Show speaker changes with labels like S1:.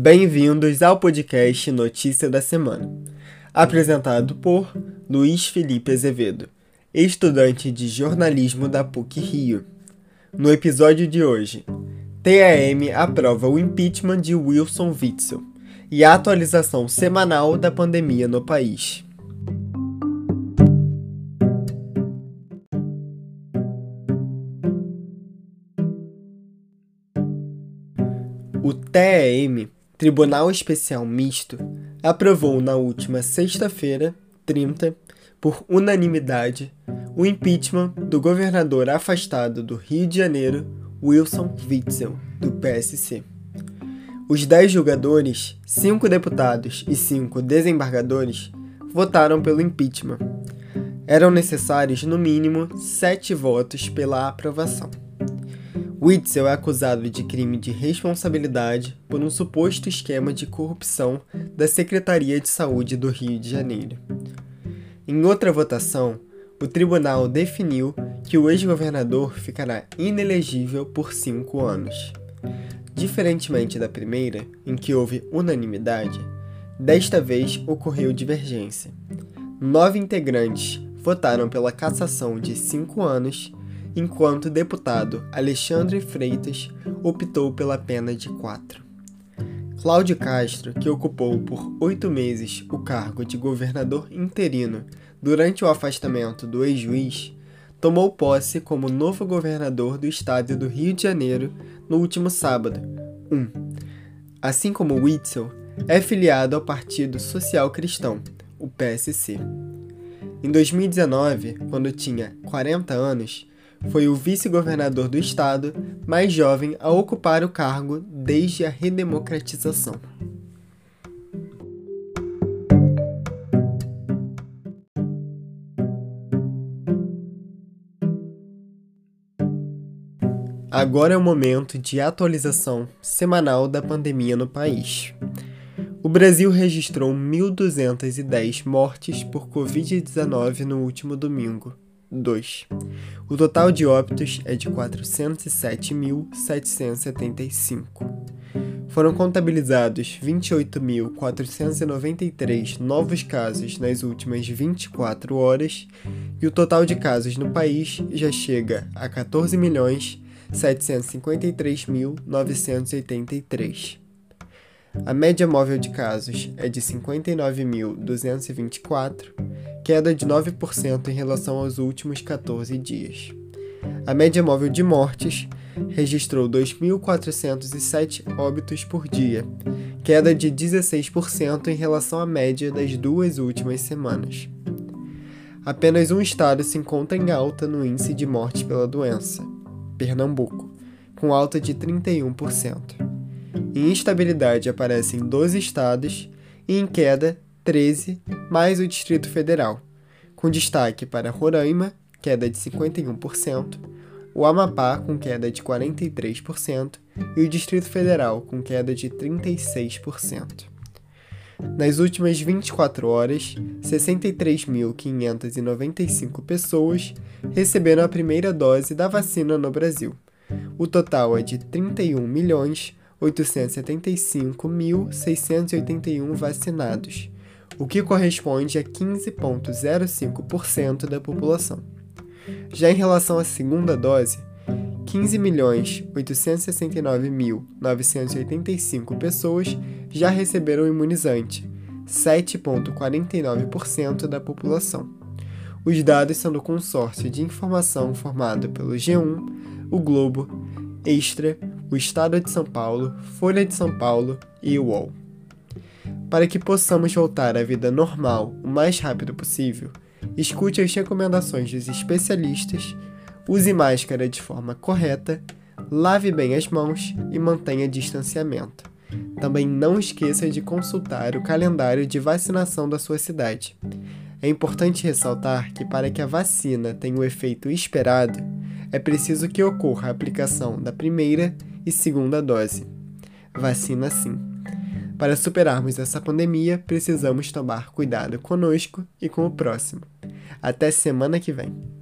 S1: Bem-vindos ao podcast Notícia da Semana, apresentado por Luiz Felipe Azevedo, estudante de jornalismo da PUC Rio. No episódio de hoje, TAM aprova o impeachment de Wilson Witzel e a atualização semanal da pandemia no país. O TEM, Tribunal Especial Misto, aprovou na última sexta-feira, 30, por unanimidade, o impeachment do governador afastado do Rio de Janeiro, Wilson Witzel, do PSC. Os dez julgadores, cinco deputados e cinco desembargadores votaram pelo impeachment. Eram necessários, no mínimo, sete votos pela aprovação. Witzel é acusado de crime de responsabilidade por um suposto esquema de corrupção da Secretaria de Saúde do Rio de Janeiro. Em outra votação, o tribunal definiu que o ex-governador ficará inelegível por cinco anos. Diferentemente da primeira, em que houve unanimidade, desta vez ocorreu divergência. Nove integrantes votaram pela cassação de cinco anos enquanto deputado Alexandre Freitas optou pela pena de quatro. Cláudio Castro, que ocupou por oito meses o cargo de governador interino durante o afastamento do ex-juiz, tomou posse como novo governador do estado do Rio de Janeiro no último sábado, 1. Assim como Witzel, é filiado ao Partido Social Cristão, o PSC. Em 2019, quando tinha 40 anos, foi o vice-governador do estado mais jovem a ocupar o cargo desde a redemocratização. Agora é o momento de atualização semanal da pandemia no país. O Brasil registrou 1.210 mortes por Covid-19 no último domingo. 2. O total de óbitos é de 407.775. Foram contabilizados 28.493 novos casos nas últimas 24 horas e o total de casos no país já chega a 14.753.983. A média móvel de casos é de 59.224 queda de 9% em relação aos últimos 14 dias. A média móvel de mortes registrou 2.407 óbitos por dia, queda de 16% em relação à média das duas últimas semanas. Apenas um estado se encontra em alta no índice de morte pela doença, Pernambuco, com alta de 31%. Em instabilidade aparecem 12 estados e em queda 13, mais o Distrito Federal, com destaque para Roraima, queda de 51%, o Amapá, com queda de 43%, e o Distrito Federal, com queda de 36%. Nas últimas 24 horas, 63.595 pessoas receberam a primeira dose da vacina no Brasil. O total é de 31.875.681 vacinados, o que corresponde a 15,05% da população. Já em relação à segunda dose, 15.869.985 pessoas já receberam imunizante, 7,49% da população. Os dados são do consórcio de informação formado pelo G1, o Globo, Extra, o Estado de São Paulo, Folha de São Paulo e o UOL. Para que possamos voltar à vida normal o mais rápido possível, escute as recomendações dos especialistas, use máscara de forma correta, lave bem as mãos e mantenha distanciamento. Também não esqueça de consultar o calendário de vacinação da sua cidade. É importante ressaltar que, para que a vacina tenha o efeito esperado, é preciso que ocorra a aplicação da primeira e segunda dose. Vacina sim. Para superarmos essa pandemia, precisamos tomar cuidado conosco e com o próximo. Até semana que vem.